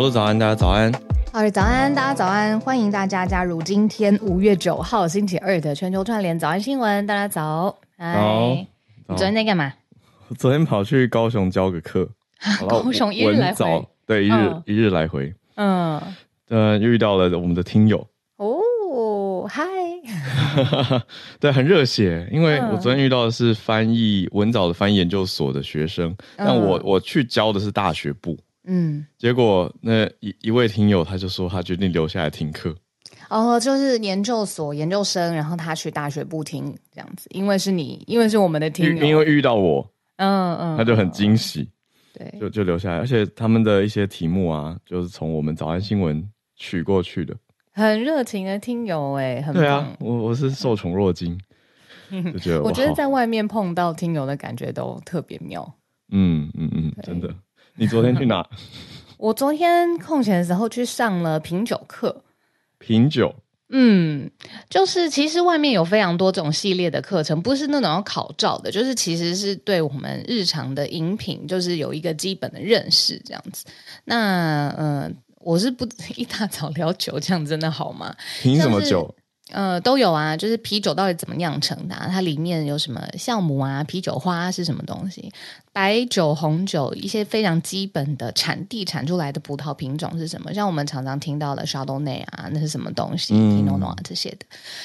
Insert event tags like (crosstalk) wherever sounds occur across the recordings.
小鹿早安，大家早安。好的，早安，大家早安，欢迎大家加入今天五月九号星期二的全球串联早安新闻。大家早，早。你昨天在干嘛？昨天跑去高雄教个课，(laughs) 高雄一日来回，对，一日、嗯、一日来回。嗯，呃，又遇到了我们的听友。哦，嗨。(laughs) 对，很热血，因为我昨天遇到的是翻译文藻的翻译研究所的学生，嗯、但我我去教的是大学部。嗯，结果那一一位听友他就说他决定留下来听课，哦，就是研究所研究生，然后他去大学部听这样子，因为是你，因为是我们的听友，因为遇到我，嗯嗯，他就很惊喜，对，就就留下来，而且他们的一些题目啊，就是从我们早安新闻取过去的，很热情的听友哎，很棒，对啊，我我是受宠若惊，(laughs) 就觉得我觉得在外面碰到听友的感觉都特别妙，嗯嗯嗯，真的。你昨天去哪？(laughs) 我昨天空闲的时候去上了品酒课。品酒，嗯，就是其实外面有非常多这种系列的课程，不是那种要考照的，就是其实是对我们日常的饮品，就是有一个基本的认识这样子。那嗯、呃，我是不 (laughs) 一大早聊酒，这样真的好吗？品什么酒？呃，都有啊，就是啤酒到底怎么酿成的啊？它里面有什么酵母啊？啤酒花是什么东西？白酒、红酒，一些非常基本的产地产出来的葡萄品种是什么？像我们常常听到的沙多内啊，那是什么东西？皮诺诺啊这些的。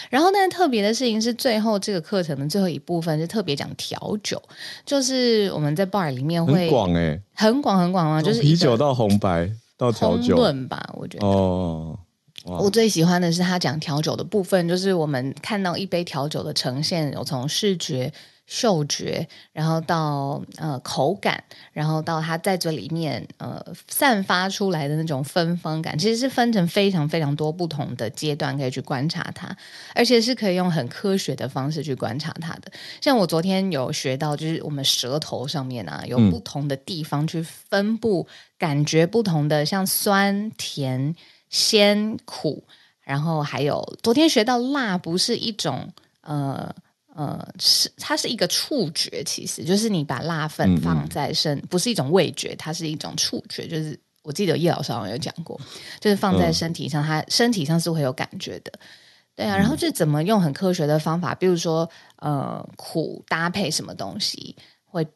然后，但特别的事情是，最后这个课程的最后一部分是特别讲调酒，就是我们在 bar 里面会很广哎，很广很广啊，就是啤酒到红白到调酒论吧，我觉得哦。我最喜欢的是他讲调酒的部分，就是我们看到一杯调酒的呈现，有从视觉、嗅觉，然后到呃口感，然后到它在嘴里面呃散发出来的那种芬芳感，其实是分成非常非常多不同的阶段可以去观察它，而且是可以用很科学的方式去观察它的。像我昨天有学到，就是我们舌头上面啊有不同的地方去分布感觉不同的，像酸甜。鲜苦，然后还有昨天学到辣，不是一种呃呃，是它是一个触觉，其实就是你把辣粉放在身，嗯嗯不是一种味觉，它是一种触觉。就是我记得叶老师好像有讲过，就是放在身体上，它身体上是会有感觉的。对啊，然后就怎么用很科学的方法，比如说呃苦搭配什么东西会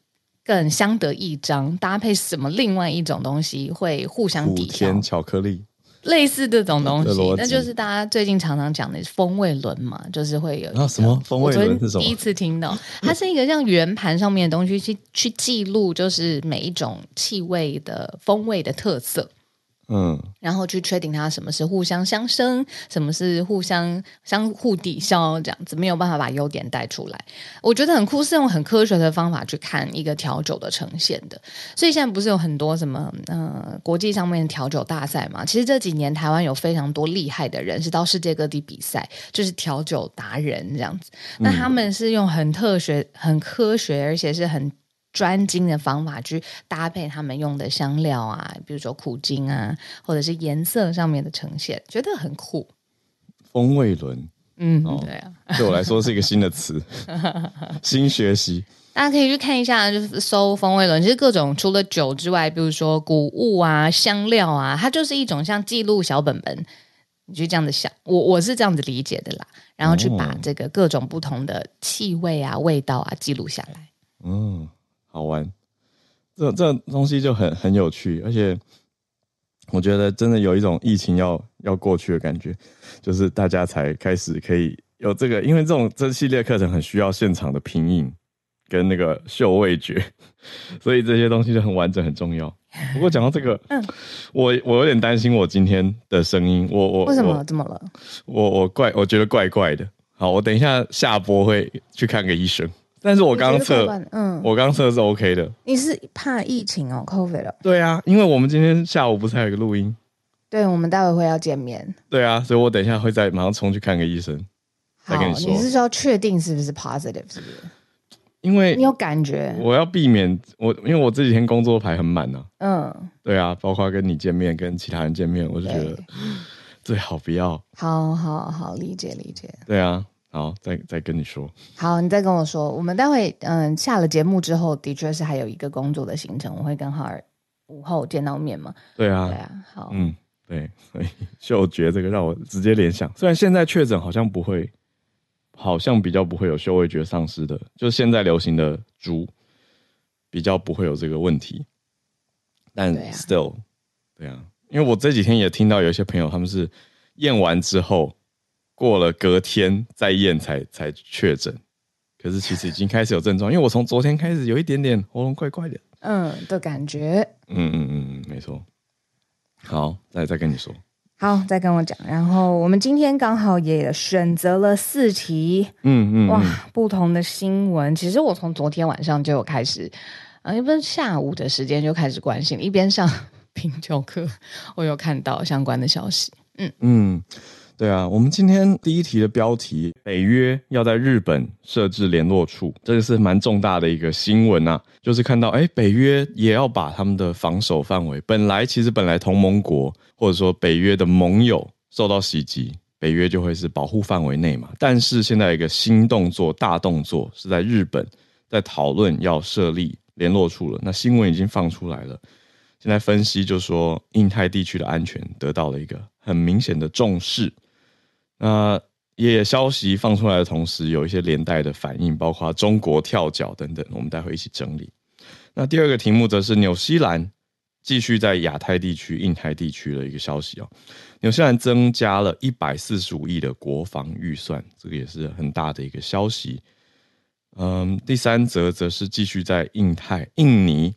更相得益彰，搭配什么另外一种东西会互相抵消。甜巧克力。类似这种东西，那就是大家最近常常讲的风味轮嘛，就是会有啊什么风味轮是什么？第一次听到，它是一个像圆盘上面的东西去去记录，就是每一种气味的风味的特色。嗯，然后去确定它什么是互相相生，什么是互相相互抵消，这样子没有办法把优点带出来。我觉得很酷，是用很科学的方法去看一个调酒的呈现的。所以现在不是有很多什么呃国际上面的调酒大赛嘛？其实这几年台湾有非常多厉害的人是到世界各地比赛，就是调酒达人这样子。那他们是用很特学、很科学，而且是很。专精的方法去搭配他们用的香料啊，比如说苦精啊，或者是颜色上面的呈现，觉得很酷。风味轮，嗯，哦、对啊，对我来说是一个新的词，(laughs) 新学习。大家可以去看一下，就是搜风味轮，其实各种除了酒之外，比如说谷物啊、香料啊，它就是一种像记录小本本。你就这样子想，我我是这样子理解的啦，然后去把这个各种不同的气味啊、味道啊记录下来。嗯。好玩，这这东西就很很有趣，而且我觉得真的有一种疫情要要过去的感觉，就是大家才开始可以有这个，因为这种这系列课程很需要现场的品饮跟那个嗅味觉，所以这些东西就很完整很重要。不过讲到这个，嗯，我我有点担心我今天的声音，我我为什么怎么了？我我怪我觉得怪怪的。好，我等一下下播会去看个医生。但是我刚测，嗯，我刚测是 OK 的。你是怕疫情哦，COVID 了？对啊，因为我们今天下午不是还有一个录音？对，我们待会会要见面。对啊，所以我等一下会再马上冲去看个医生，再跟你说。你是说确定是不是 positive？是不是？因为你有感觉，我要避免我，因为我这几天工作排很满啊。嗯，对啊，包括跟你见面，跟其他人见面，我就觉得 (gasps) 最好不要。好好好，理解理解。对啊。好，再再跟你说。好，你再跟我说。我们待会嗯下了节目之后，的确是还有一个工作的行程，我会跟浩尔午后见到面嘛。对啊，对啊，好，嗯，对，所以嗅觉这个让我直接联想，虽然现在确诊好像不会，好像比较不会有嗅味觉丧失的，就是现在流行的猪比较不会有这个问题，但 still，对啊，因为我这几天也听到有一些朋友他们是验完之后。过了隔天再验才才确诊，可是其实已经开始有症状，因为我从昨天开始有一点点喉咙怪怪的，嗯的感觉，嗯嗯嗯嗯，没错。好，再再跟你说，好，再跟我讲。然后我们今天刚好也选择了四题，嗯嗯，哇，不同的新闻。其实我从昨天晚上就有开始，啊，一般下午的时间就开始关心，一边上 (laughs) 品酒课，我有看到相关的消息，嗯嗯。对啊，我们今天第一题的标题，北约要在日本设置联络处，这个是蛮重大的一个新闻啊。就是看到，哎，北约也要把他们的防守范围，本来其实本来同盟国或者说北约的盟友受到袭击，北约就会是保护范围内嘛。但是现在一个新动作，大动作是在日本在讨论要设立联络处了。那新闻已经放出来了，现在分析就说，印太地区的安全得到了一个很明显的重视。那也消息放出来的同时，有一些连带的反应，包括中国跳脚等等，我们待会一起整理。那第二个题目则是纽西兰继续在亚太地区、印太地区的一个消息哦。纽西兰增加了一百四十五亿的国防预算，这个也是很大的一个消息。嗯，第三则则是继续在印太、印尼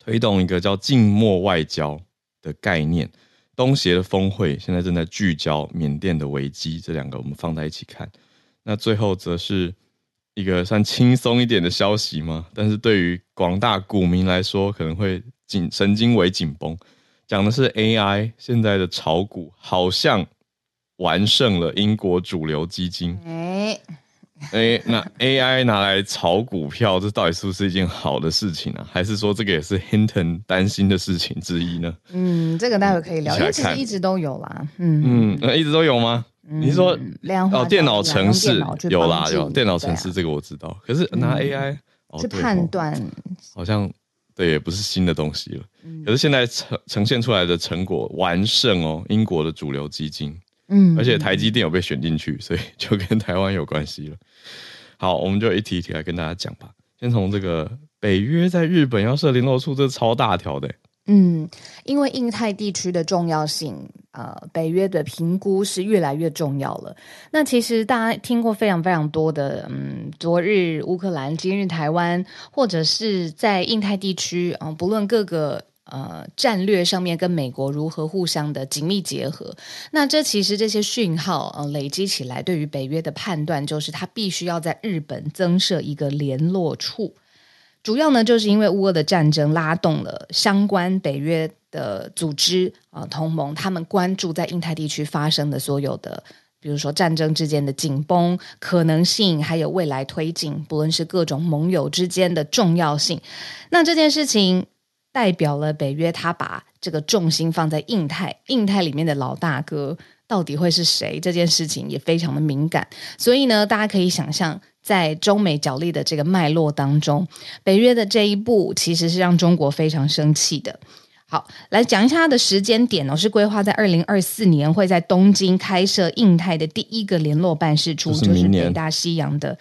推动一个叫“静默外交”的概念。东协的峰会现在正在聚焦缅甸的危机，这两个我们放在一起看。那最后则是一个算轻松一点的消息吗？但是对于广大股民来说，可能会紧神经为紧绷。讲的是 AI 现在的炒股好像完胜了英国主流基金。欸哎，那 AI 拿来炒股票，这到底是不是一件好的事情呢？还是说这个也是 Hinton 担心的事情之一呢？嗯，这个待会可以聊，因为其实一直都有啦。嗯嗯，那一直都有吗？你说哦，电脑程式有啦，有电脑程式这个我知道。可是拿 AI 去判断，好像对，也不是新的东西了。可是现在呈呈现出来的成果完胜哦，英国的主流基金。嗯，而且台积电有被选进去，所以就跟台湾有关系了。好，我们就一题一题来跟大家讲吧。先从这个北约在日本要设联络处，这超大条的。嗯，因为印太地区的重要性，呃，北约的评估是越来越重要了。那其实大家听过非常非常多的，嗯，昨日乌克兰，今日台湾，或者是在印太地区，嗯、呃，不论各个。呃，战略上面跟美国如何互相的紧密结合？那这其实这些讯号呃累积起来，对于北约的判断就是，他必须要在日本增设一个联络处。主要呢，就是因为乌俄的战争拉动了相关北约的组织啊、同盟，他们关注在印太地区发生的所有的，比如说战争之间的紧绷可能性，还有未来推进，不论是各种盟友之间的重要性。那这件事情。代表了北约，他把这个重心放在印太，印太里面的老大哥到底会是谁？这件事情也非常的敏感，所以呢，大家可以想象，在中美角力的这个脉络当中，北约的这一步其实是让中国非常生气的。好，来讲一下它的时间点哦，是规划在二零二四年会在东京开设印太的第一个联络办事处，就是，就是北大西洋的。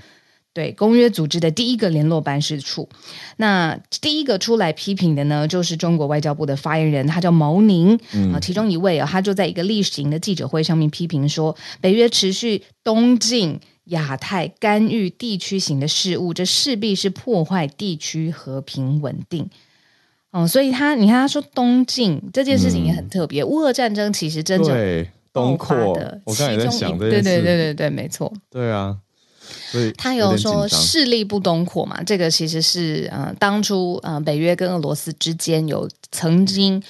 对公约组织的第一个联络办事处，那第一个出来批评的呢，就是中国外交部的发言人，他叫毛宁啊，嗯、其中一位啊、哦，他就在一个例行的记者会上面批评说，北约持续东进亚太干预地区型的事务，这势必是破坏地区和平稳定。哦，所以他你看他说东进这件事情也很特别，乌俄、嗯、战争其实真正东扩的，我刚才在想这件事，对对对对对，没错，对啊。他有说势力不东扩嘛？这个其实是呃，当初呃，北约跟俄罗斯之间有曾经，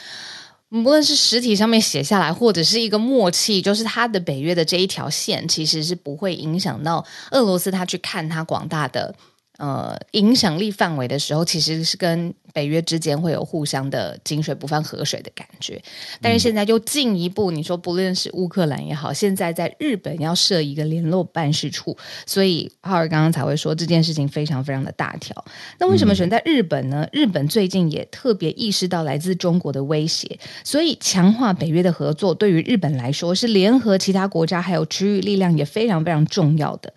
无论是实体上面写下来，或者是一个默契，就是他的北约的这一条线，其实是不会影响到俄罗斯他去看他广大的呃影响力范围的时候，其实是跟北约之间会有互相的井水不犯河水的感觉。但是现在又进一步，你说不论是乌克兰也好，现在在日本要设一个联络办事处，所以浩尔刚刚才会说这件事情非常非常的大条。那为什么选在日本呢？日本最近也特别意识到来自中国的威胁，所以强化北约的合作，对于日本来说是联合其他国家还有区域力量也非常非常重要的。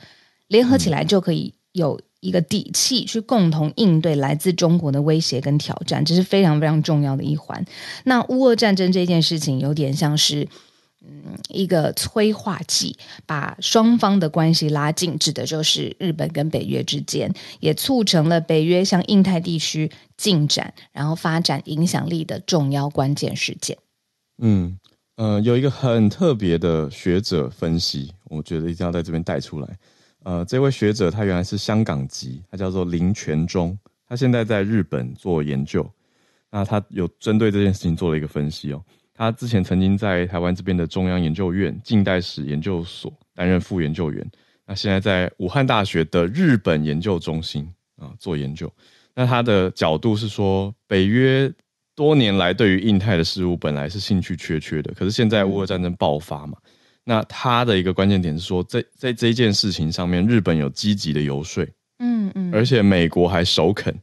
联合起来就可以有一个底气去共同应对来自中国的威胁跟挑战，这是非常非常重要的一环。那乌俄战争这件事情有点像是，嗯，一个催化剂，把双方的关系拉近，指的就是日本跟北约之间，也促成了北约向印太地区进展，然后发展影响力的重要关键事件。嗯，呃，有一个很特别的学者分析，我觉得一定要在这边带出来。呃，这位学者他原来是香港籍，他叫做林权忠，他现在在日本做研究。那他有针对这件事情做了一个分析哦。他之前曾经在台湾这边的中央研究院近代史研究所担任副研究员，那现在在武汉大学的日本研究中心啊做研究。那他的角度是说，北约多年来对于印太的事物本来是兴趣缺缺的，可是现在乌俄战争爆发嘛。那他的一个关键点是说，在在这件事情上面，日本有积极的游说，嗯嗯，而且美国还首肯，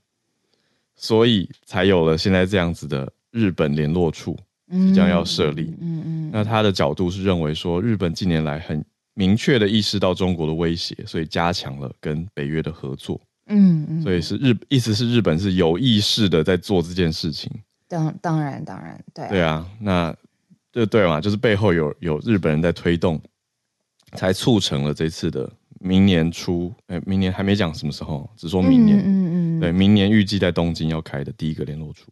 所以才有了现在这样子的日本联络处即将要设立，嗯嗯。那他的角度是认为说，日本近年来很明确的意识到中国的威胁，所以加强了跟北约的合作，嗯嗯。所以是日意思是日本是有意识的在做这件事情。当当然当然对对啊，那。对对嘛，就是背后有有日本人在推动，才促成了这次的明年初，哎，明年还没讲什么时候，只说明年，嗯嗯，嗯，对，明年预计在东京要开的第一个联络处。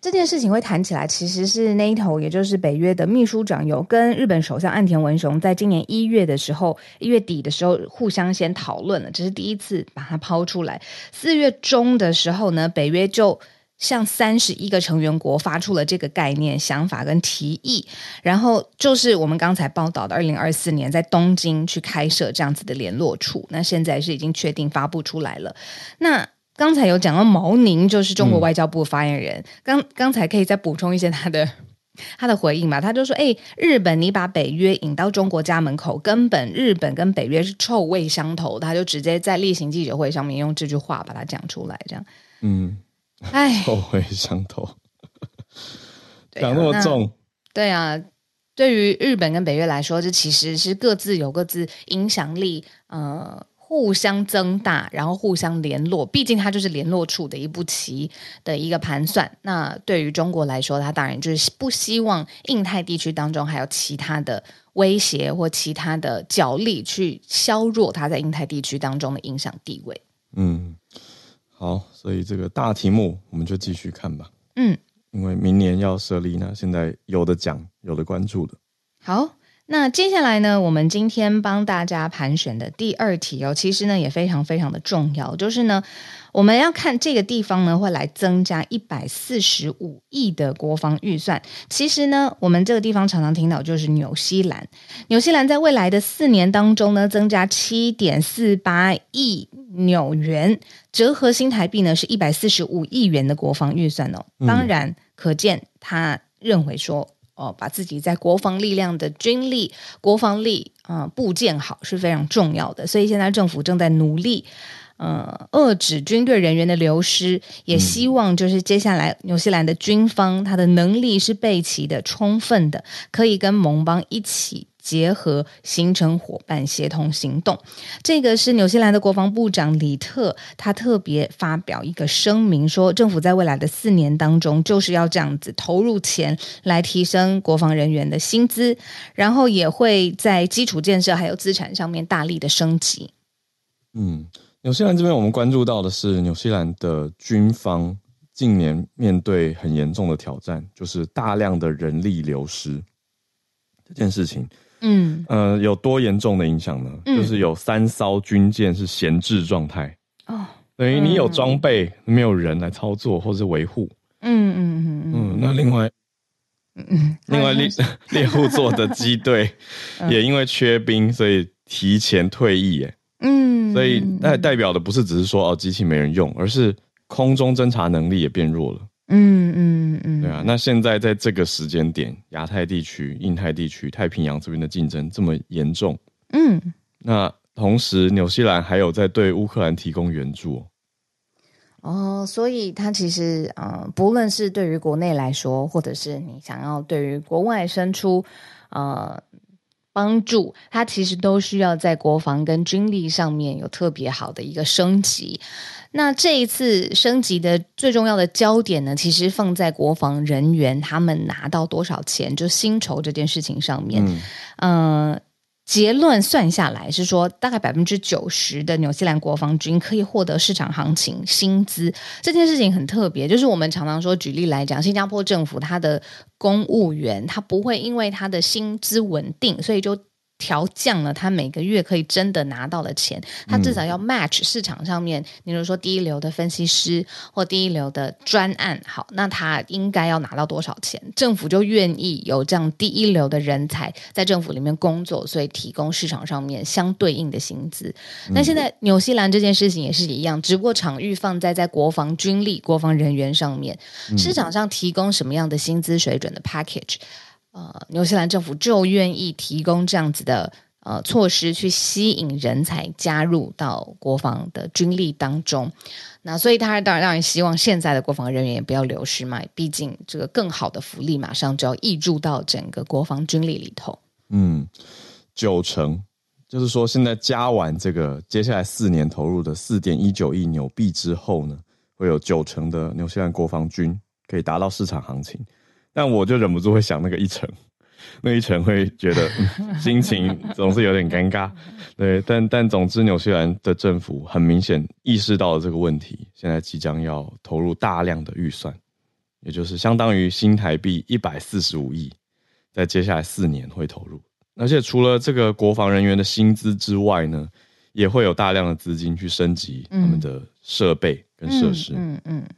这件事情会谈起来，其实是 NATO，也就是北约的秘书长有跟日本首相岸田文雄在今年一月的时候，一月底的时候互相先讨论了，这是第一次把它抛出来。四月中的时候呢，北约就。向三十一个成员国发出了这个概念、想法跟提议，然后就是我们刚才报道的，二零二四年在东京去开设这样子的联络处。那现在是已经确定发布出来了。那刚才有讲到毛宁，就是中国外交部发言人，刚、嗯、刚才可以再补充一些他的他的回应吧？他就说：“哎，日本，你把北约引到中国家门口，根本日本跟北约是臭味相投。”他就直接在例行记者会上面用这句话把它讲出来，这样，嗯。哎，臭味相投，讲那么重。对啊，对于日本跟北约来说，这其实是各自有各自影响力，呃，互相增大，然后互相联络。毕竟它就是联络处的一步棋的一个盘算。那对于中国来说，它当然就是不希望印太地区当中还有其他的威胁或其他的角力去削弱它在印太地区当中的影响地位。嗯。好，所以这个大题目我们就继续看吧。嗯，因为明年要设立，呢现在有的讲，有的关注的。好，那接下来呢，我们今天帮大家盘选的第二题哦，其实呢也非常非常的重要，就是呢。我们要看这个地方呢，会来增加一百四十五亿的国防预算。其实呢，我们这个地方常常听到就是纽西兰。纽西兰在未来的四年当中呢，增加七点四八亿纽元，折合新台币呢是一百四十五亿元的国防预算哦。当然，可见他认为说，哦，把自己在国防力量的军力、国防力啊、呃、部建好是非常重要的。所以现在政府正在努力。呃，遏制军队人员的流失，也希望就是接下来纽西兰的军方，他的能力是备齐的、充分的，可以跟盟邦一起结合，形成伙伴协同行动。这个是纽西兰的国防部长李特，他特别发表一个声明说，政府在未来的四年当中，就是要这样子投入钱来提升国防人员的薪资，然后也会在基础建设还有资产上面大力的升级。嗯。纽西兰这边，我们关注到的是纽西兰的军方近年面对很严重的挑战，就是大量的人力流失这件事情。嗯，呃，有多严重的影响呢？嗯，就是有三艘军舰是闲置状态哦，等于你有装备，嗯，没有人来操作或是维护。嗯嗯嗯嗯。那另外，嗯，另外猎 (laughs) 猎户座的机队也因为缺兵，所以提前退役。哎。嗯，所以那代表的不是只是说哦机器没人用，而是空中侦察能力也变弱了。嗯嗯嗯，对啊。那现在在这个时间点，亚太地区、印太地区、太平洋这边的竞争这么严重，嗯，那同时纽西兰还有在对乌克兰提供援助。哦，所以它其实，呃，不论是对于国内来说，或者是你想要对于国外伸出，呃，帮助，它其实都需要在国防跟军力上面有特别好的一个升级。那这一次升级的最重要的焦点呢，其实放在国防人员他们拿到多少钱，就薪酬这件事情上面，嗯。呃结论算下来是说，大概百分之九十的纽西兰国防军可以获得市场行情薪资。这件事情很特别，就是我们常常说，举例来讲，新加坡政府它的公务员，他不会因为他的薪资稳定，所以就。调降了他每个月可以真的拿到的钱，他至少要 match 市场上面，比如说第一流的分析师或第一流的专案，好，那他应该要拿到多少钱？政府就愿意有这样第一流的人才在政府里面工作，所以提供市场上面相对应的薪资。那现在纽西兰这件事情也是一样，只不过场域放在在国防军力、国防人员上面，市场上提供什么样的薪资水准的 package。呃，纽西兰政府就愿意提供这样子的呃措施，去吸引人才加入到国防的军力当中。那所以他当然当然希望现在的国防人员也不要流失嘛，毕竟这个更好的福利马上就要溢注到整个国防军力里头。嗯，九成，就是说现在加完这个接下来四年投入的四点一九亿纽币之后呢，会有九成的纽西兰国防军可以达到市场行情。但我就忍不住会想那个一成，(laughs) 那一成会觉得、嗯、(laughs) 心情总是有点尴尬。(laughs) 对，但但总之，纽西兰的政府很明显意识到了这个问题，现在即将要投入大量的预算，也就是相当于新台币一百四十五亿，在接下来四年会投入。而且除了这个国防人员的薪资之外呢，也会有大量的资金去升级他们的设备跟设施。嗯嗯，嗯，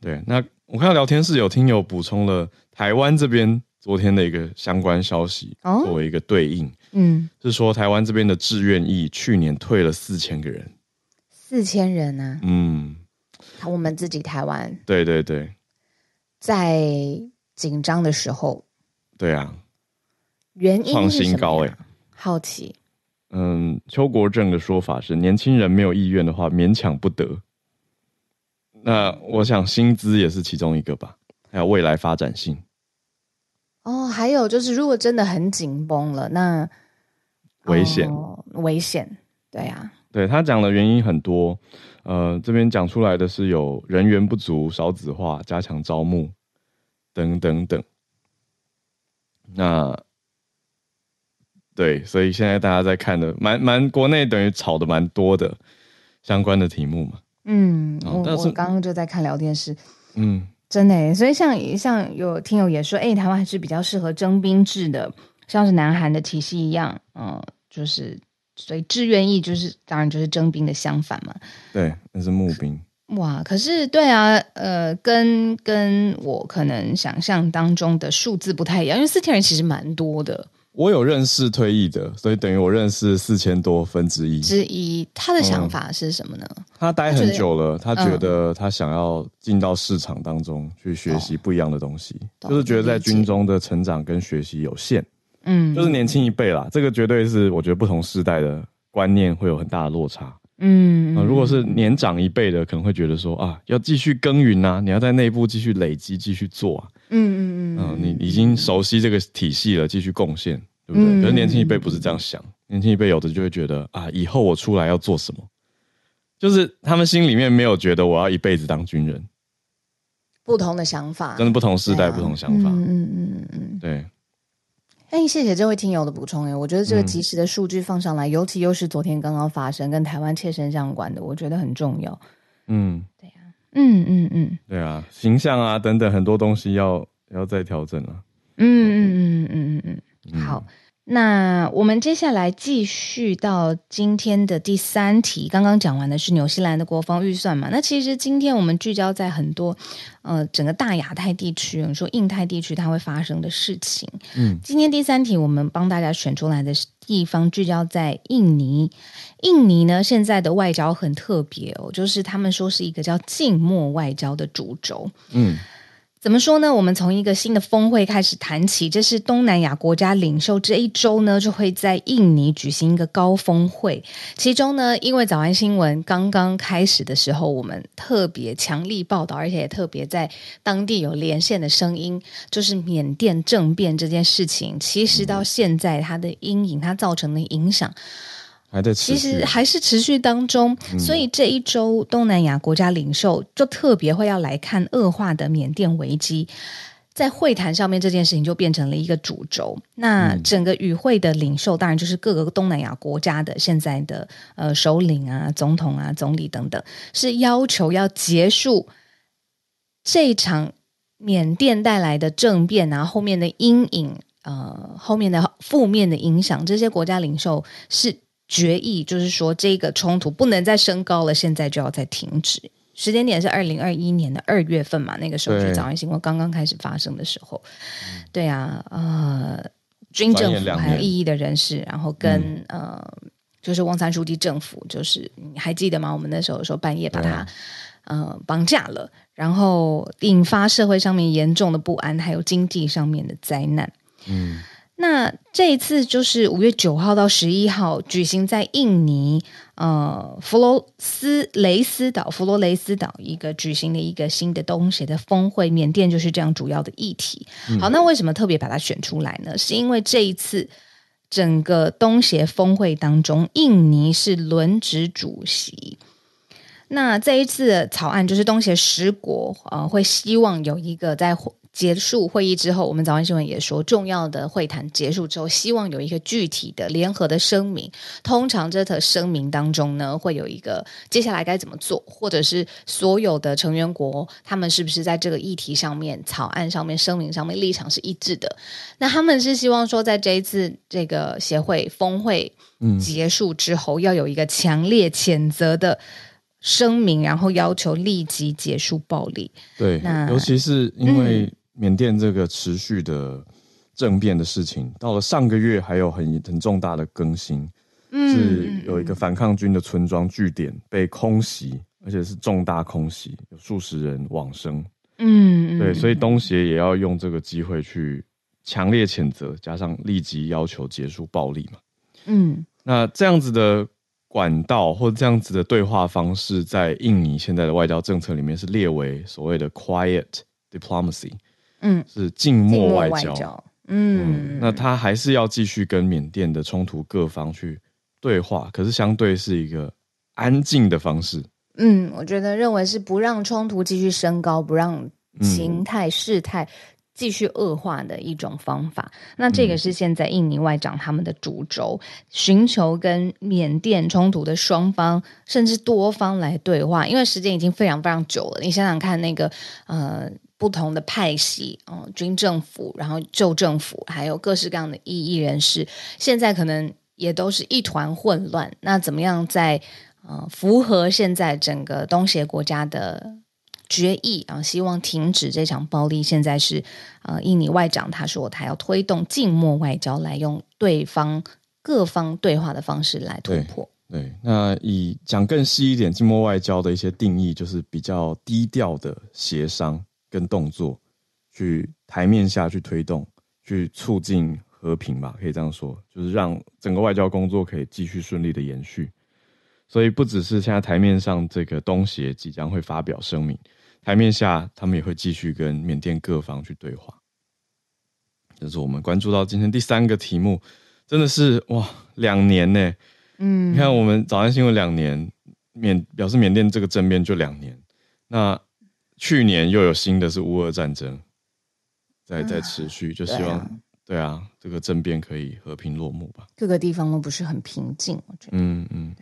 对，那。我看到聊天室有听友补充了台湾这边昨天的一个相关消息，作为一个对应，嗯，是说台湾这边的志愿役去年退了四千个人，四千人啊，嗯，我们自己台湾，对对对，在紧张的时候，对啊，原因创新高诶，好奇，嗯，邱国正的说法是，年轻人没有意愿的话，勉强不得。那我想薪资也是其中一个吧，还有未来发展性。哦，还有就是，如果真的很紧绷了，那危险，哦，危险，对啊。对，他讲的原因很多，呃，这边讲出来的是有人员不足、少子化、加强招募等等等。那对，所以现在大家在看的蛮蛮国内等于炒的蛮多的相关的题目嘛。嗯，我我刚刚就在看聊天室，嗯，真的，所以像像有听友也说，哎，台湾还是比较适合征兵制的，像是南韩的体系一样，嗯，就是所以志愿役就是当然就是征兵的相反嘛，对，那是募兵，哇，可是对啊，呃，跟跟我可能想象当中的数字不太一样，因为四千人其实蛮多的。我有认识退役的，所以等于我认识四千多分之一之一。他的想法是什么呢？嗯、他待很久了，他觉得他想要进到市场当中去学习不一样的东西，哦、就是觉得在军中的成长跟学习有限。嗯，就是年轻一辈啦，这个绝对是我觉得不同世代的观念会有很大的落差。嗯，呃、如果是年长一辈的，可能会觉得说啊，要继续耕耘啊，你要在内部继续累积，继续做啊。嗯嗯嗯，嗯，你已经熟悉这个体系了，继续贡献，对不对？嗯、可是年轻一辈不是这样想，年轻一辈有的就会觉得啊，以后我出来要做什么？就是他们心里面没有觉得我要一辈子当军人，不同的想法，真的不同时代、啊、不同想法。嗯嗯嗯嗯，对。哎，谢谢这位听友的补充。哎，我觉得这个及时的数据放上来，嗯、尤其又是昨天刚刚发生跟台湾切身相关的，我觉得很重要。嗯，对嗯嗯嗯，对啊，形象啊等等很多东西要要再调整了、啊。嗯嗯嗯嗯嗯嗯，好。那我们接下来继续到今天的第三题。刚刚讲完的是纽西兰的国防预算嘛？那其实今天我们聚焦在很多呃整个大亚太地区，你说印太地区它会发生的事情。嗯，今天第三题我们帮大家选出来的地方聚焦在印尼。印尼呢现在的外交很特别哦，就是他们说是一个叫静默外交的主轴。嗯。怎么说呢？我们从一个新的峰会开始谈起，这是东南亚国家领袖这一周呢，就会在印尼举行一个高峰会。其中呢，因为早安新闻刚刚开始的时候，我们特别强力报道，而且也特别在当地有连线的声音，就是缅甸政变这件事情，其实到现在它的阴影，它造成的影响。还在持续，其实还是持续当中，嗯、所以这一周东南亚国家领袖就特别会要来看恶化的缅甸危机，在会谈上面这件事情就变成了一个主轴。那整个与会的领袖当然就是各个东南亚国家的现在的呃首领啊、总统啊、总理等等，是要求要结束这场缅甸带来的政变啊，后面的阴影呃，后面的负面的影响，这些国家领袖是。决议就是说，这个冲突不能再升高了，现在就要再停止。时间点是二零二一年的二月份嘛，那个时候是早安新闻刚刚开始发生的时候。对啊，呃，军政府还有异议的人士，然后跟、嗯、呃，就是汪三书记政府，就是你还记得吗？我们那时候说半夜把他、啊、呃绑架了，然后引发社会上面严重的不安，还有经济上面的灾难。嗯。那这一次就是五月九号到十一号举行在印尼呃弗罗斯雷斯岛弗罗雷斯岛一个举行的一个新的东协的峰会，缅甸就是这样主要的议题。好，那为什么特别把它选出来呢？是因为这一次整个东协峰会当中，印尼是轮值主席。那这一次的草案就是东协十国呃会希望有一个在。结束会议之后，我们早安新闻也说，重要的会谈结束之后，希望有一个具体的联合的声明。通常这个声明当中呢，会有一个接下来该怎么做，或者是所有的成员国他们是不是在这个议题上面、草案上面、声明上面立场是一致的？那他们是希望说，在这一次这个协会峰会结束之后，嗯、要有一个强烈谴责的。声明，然后要求立即结束暴力。对，那尤其是因为缅甸这个持续的政变的事情，嗯、到了上个月还有很很重大的更新，嗯、是有一个反抗军的村庄据点被空袭，而且是重大空袭，有数十人往生。嗯，对，所以东协也要用这个机会去强烈谴责，加上立即要求结束暴力嘛。嗯，那这样子的。管道或这样子的对话方式，在印尼现在的外交政策里面是列为所谓的 quiet diplomacy，嗯，是静默外交，嗯，嗯，那他还是要继续跟缅甸的冲突各方去对话，可是相对是一个安静的方式。嗯，我觉得认为是不让冲突继续升高，不让形态事态。继续恶化的一种方法，那这个是现在印尼外长他们的主轴，寻求跟缅甸冲突的双方甚至多方来对话，因为时间已经非常非常久了。你想想看，那个呃不同的派系，嗯、呃，军政府，然后旧政府，还有各式各样的异议人士，现在可能也都是一团混乱。那怎么样在呃符合现在整个东协国家的？决议啊，希望停止这场暴力。现在是呃，印尼外长他说他要推动静默外交，来用对方各方对话的方式来突破。对，对，那以讲更细一点，静默外交的一些定义，就是比较低调的协商跟动作，去台面下去推动，去促进和平吧，可以这样说，就是让整个外交工作可以继续顺利的延续。所以不只是现在台面上这个东协即将会发表声明。台面下，他们也会继续跟缅甸各方去对话。这是我们关注到今天第三个题目，真的是哇，两年呢。嗯，你看我们早安新闻两年，缅表示缅甸这个政变就两年。那去年又有新的是乌俄战争，在在持续，就希望对啊，对啊，这个政变可以和平落幕吧。各个地方都不是很平静，我觉得。嗯嗯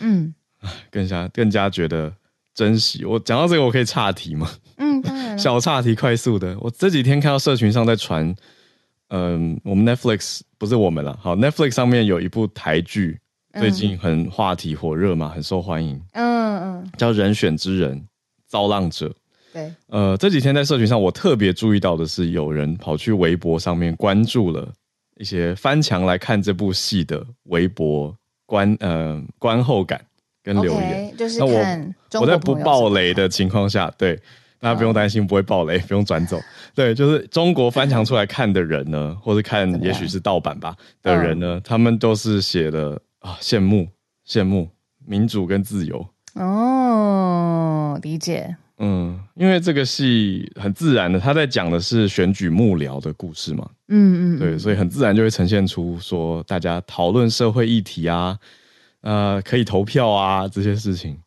嗯，(laughs) 更加更加觉得。珍惜我讲到这个，我可以岔题吗？嗯，当然。(laughs) 小岔题，快速的。我这几天看到社群上在传嗯，我们 Netflix 不是我们了，好，Netflix 上面有一部台剧，最近很话题火热嘛，很受欢迎。嗯嗯，叫《人选之人》，造浪者。对，呃，这几天在社群上，我特别注意到的是，有人跑去微博上面关注了一些翻墙来看这部戏的微博观呃观后感跟留言。Okay, 就是看我我在不爆雷的情况下，对。大家不用担心，不会爆雷，(laughs) 不用转走。对，就是中国翻墙出来看的人呢，(laughs) 或者看也许是盗版吧的人呢，他们都是写的啊，羡慕羡慕民主跟自由。哦，理解。嗯，因为这个戏很自然的，他在讲的是选举幕僚的故事嘛。嗯嗯，对，所以很自然就会呈现出说大家讨论社会议题啊，呃，可以投票啊这些事情。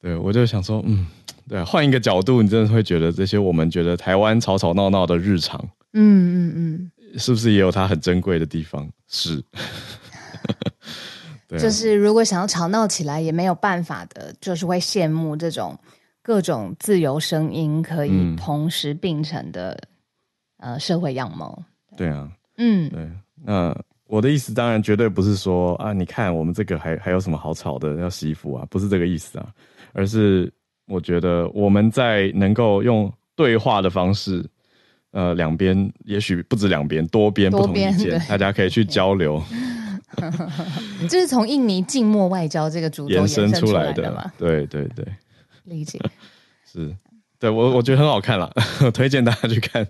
对，我就想说，嗯。对，换一个角度，你真的会觉得这些我们觉得台湾吵吵闹闹的日常，嗯嗯嗯，是不是也有它很珍贵的地方？是，(laughs) 对啊、就是如果想要吵闹起来也没有办法的，就是会羡慕这种各种自由声音可以同时并存的、嗯、呃社会样貌。对啊，嗯，对。那我的意思当然绝对不是说啊，你看我们这个还还有什么好吵的？要洗衣服啊，不是这个意思啊，而是。我觉得我们在能够用对话的方式，呃，两边也许不止两边，多边不同意见，大家可以去交流。(laughs) 这是从印尼静默外交这个主轴延伸出来的嘛？对对对，理解。(laughs) 是，对我我觉得很好看了，(laughs) 推荐大家去看。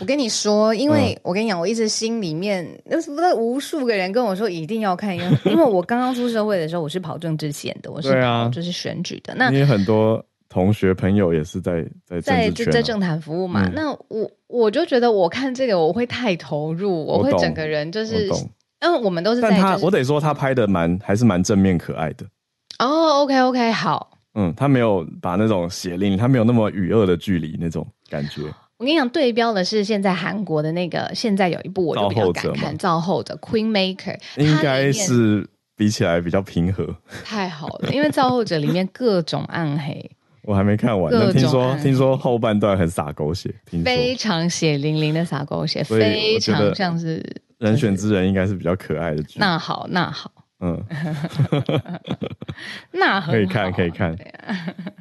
我跟你说，因为我跟你讲，我一直心里面那是不是无数个人跟我说一定要看，因为因为我刚刚出社会的时候，我是跑政治线的，我是跑就是选举的。那你很多。同学朋友也是在在在就在政坛服务嘛，嗯、那我我就觉得我看这个我会太投入，我，我会整个人就是，因为我，们都是在、就是。但他我得说他拍的蛮还是蛮正面可爱的。哦，OK OK，好。嗯，他没有把那种血淋，他没有那么与恶的距离那种感觉。我跟你讲，对标的是现在韩国的那个，现在有一部我就比较敢看，造后者 Queen Maker，应该是比起来比较平和。太好了，因为造后者里面各种暗黑。(laughs) 我还没看完，那听说听说后半段很洒狗血，非常血淋淋的洒狗血，非常像是人选之人应该是比较可爱的剧。那好，那好，嗯，那可以看，可以看，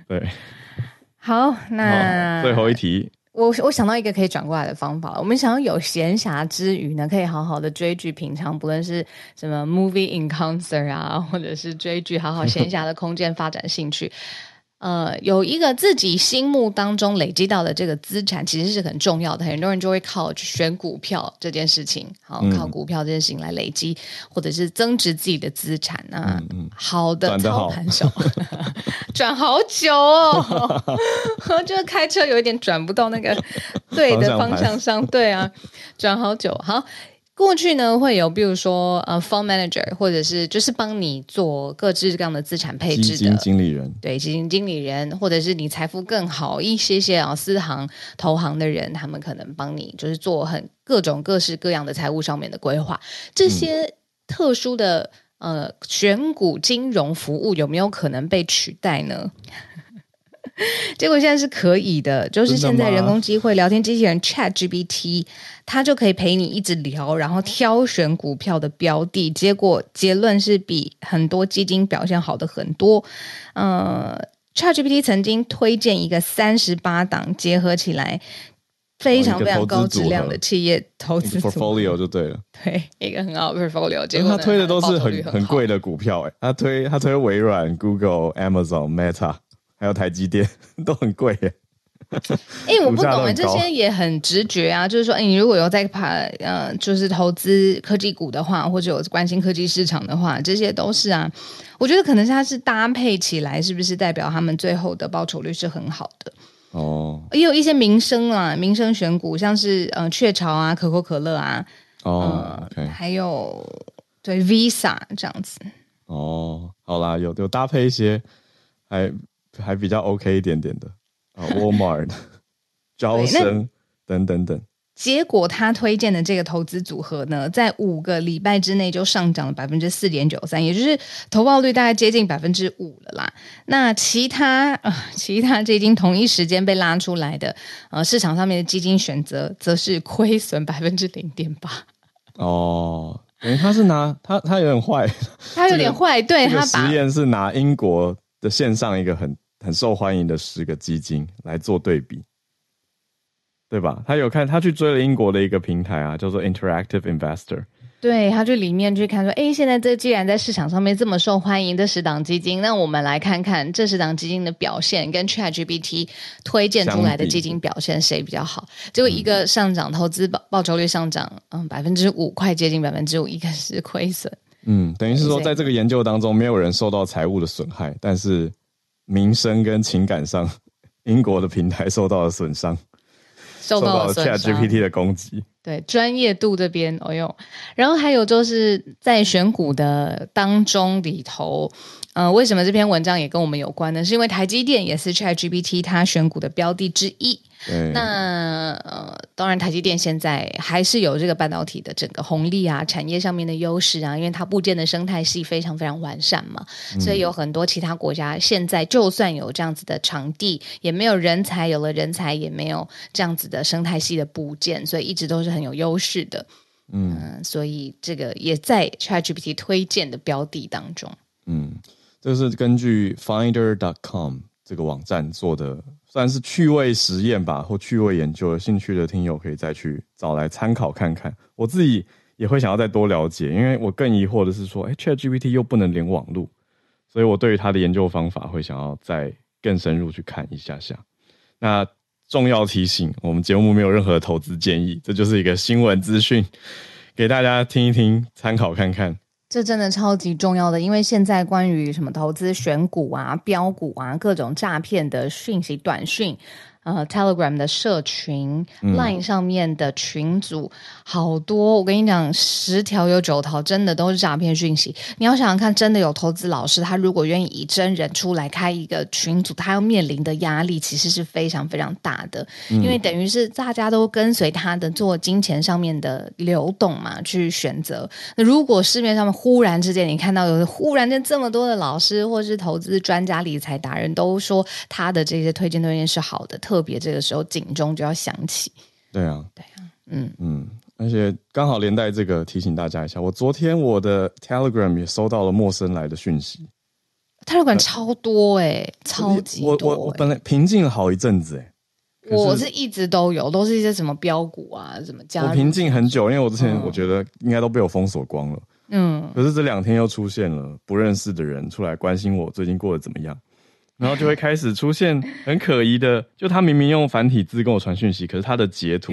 对，好，那最后一题，我我想到一个可以转过来的方法，我们想要有闲暇之余呢，可以好好的追剧，品尝不论是什么 movie in concert 啊，或者是追剧，好好闲暇的空间发展兴趣。呃，有一个自己心目当中累积到的这个资产，其实是很重要的。很多人就会靠去选股票这件事情，好，靠股票这件事情来累积，嗯、或者是增值自己的资产啊。嗯嗯、好的操盘手，(laughs) 转好久哦，(laughs) 就是开车有一点转不到那个 (laughs) 对的方向上，对啊，转好久，好。过去呢，会有比如说呃，fund manager，或者是就是帮你做各式各样的资产配置的基金经理人，对，基金经理人，或者是你财富更好一些些啊，私行投行的人，他们可能帮你就是做很各种各式各样的财务上面的规划。这些特殊的、嗯、呃选股金融服务有没有可能被取代呢？(laughs) 结果现在是可以的，就是现在人工机会聊天机器人 ChatGPT，它就可以陪你一直聊，然后挑选股票的标的。结果结论是比很多基金表现好的很多。呃，ChatGPT 曾经推荐一个三十八档结合起来非常非常高质量的企业投资 portfolio 就对了，对一个很好的 portfolio。结果他推的都是很很贵的股票，哎，他推他推微软、Google、Amazon、Meta。还有台积电 (laughs) 都很贵耶，哎、欸，我不懂，这些也很直觉啊。就是说，哎、欸，你如果有在怕，呃，就是投资科技股的话，或者有关心科技市场的话，这些都是啊。我觉得可能是它是搭配起来，是不是代表他们最后的报酬率是很好的？哦，也有一些民生啊，民生选股，像是呃雀巢啊、可口可乐啊，哦、呃 okay、还有对 Visa 这样子。哦，好啦，有有搭配一些还。还比较 OK 一点点的啊，Walmart、(laughs) 招生等等等，结果他推荐的这个投资组合呢，在五个礼拜之内就上涨了百分之四点九三，也就是投报率大概接近百分之五了啦。那其他呃，其他基金同一时间被拉出来的呃，市场上面的基金选择则是亏损百分之零点八。哦，等于他是拿他他有点坏，他有点坏，这个、对他实验是拿英国的线上一个很很受欢迎的十个基金来做对比。对吧？他有看，他去追了英国的一个平台啊，叫做 Interactive Investor。对，他去里面去看说，哎，现在这既然在市场上面这么受欢迎的十档基金，那我们来看看这十档基金的表现跟 ChatGPT 推荐出来的基金表现谁比较好？结果一个上涨，投资报报酬率上涨，嗯，百分之五，快接近百分之五，一个是亏损。嗯，等于是说，在这个研究当中，没有人受到财务的损害，但是名声跟情感上，英国的平台受到了损伤。受到了 ChatGPT 的攻击，对专业度这边哦呦，然后还有就是在选股的当中里头，呃，为什么这篇文章也跟我们有关呢？是因为台积电也是 ChatGPT 它选股的标的之一。对那呃，当然，台积电现在还是有这个半导体的整个红利啊，产业上面的优势啊，因为它部件的生态系非常非常完善嘛，嗯、所以有很多其他国家现在就算有这样子的场地，也没有人才，有了人才也没有这样子的生态系的部件，所以一直都是很有优势的。嗯、呃，所以这个也在 ChatGPT 推荐的标的当中。嗯，这是根据 Finder.com 这个网站做的。算是趣味实验吧，或趣味研究，有兴趣的听友可以再去找来参考看看。我自己也会想要再多了解，因为我更疑惑的是说，哎，ChatGPT 又不能连网路，所以我对于它的研究方法会想要再更深入去看一下下。那重要提醒，我们节目没有任何投资建议，这就是一个新闻资讯，给大家听一听，参考看看。这真的超级重要的，因为现在关于什么投资选股啊、标股啊、各种诈骗的讯息、短讯。呃，Telegram 的社群、嗯、Line 上面的群组好多，我跟你讲，十条有九条真的都是诈骗讯息。你要想想看，真的有投资老师，他如果愿意以真人出来开一个群组，他要面临的压力其实是非常非常大的，嗯、因为等于是大家都跟随他的做金钱上面的流动嘛，去选择。那如果市面上面忽然之间你看到有忽然间这么多的老师或是投资专家、理财达人都说他的这些推荐推荐是好的，特特别这个时候警钟就要响起。对啊，对啊，嗯嗯，而且刚好连带这个提醒大家一下，我昨天我的 Telegram 也收到了陌生来的讯息。Telegram 超多哎、超级多、欸。我我我本来平静了好一阵子哎、欸，我是一直都有，都是一些什么标股啊，什么加。我平静很久，因为我之前我觉得应该都被我封锁光了。嗯，可是这两天又出现了不认识的人出来关心我最近过得怎么样。然后就会开始出现很可疑的，就他明明用繁体字跟我传讯息，可是他的截图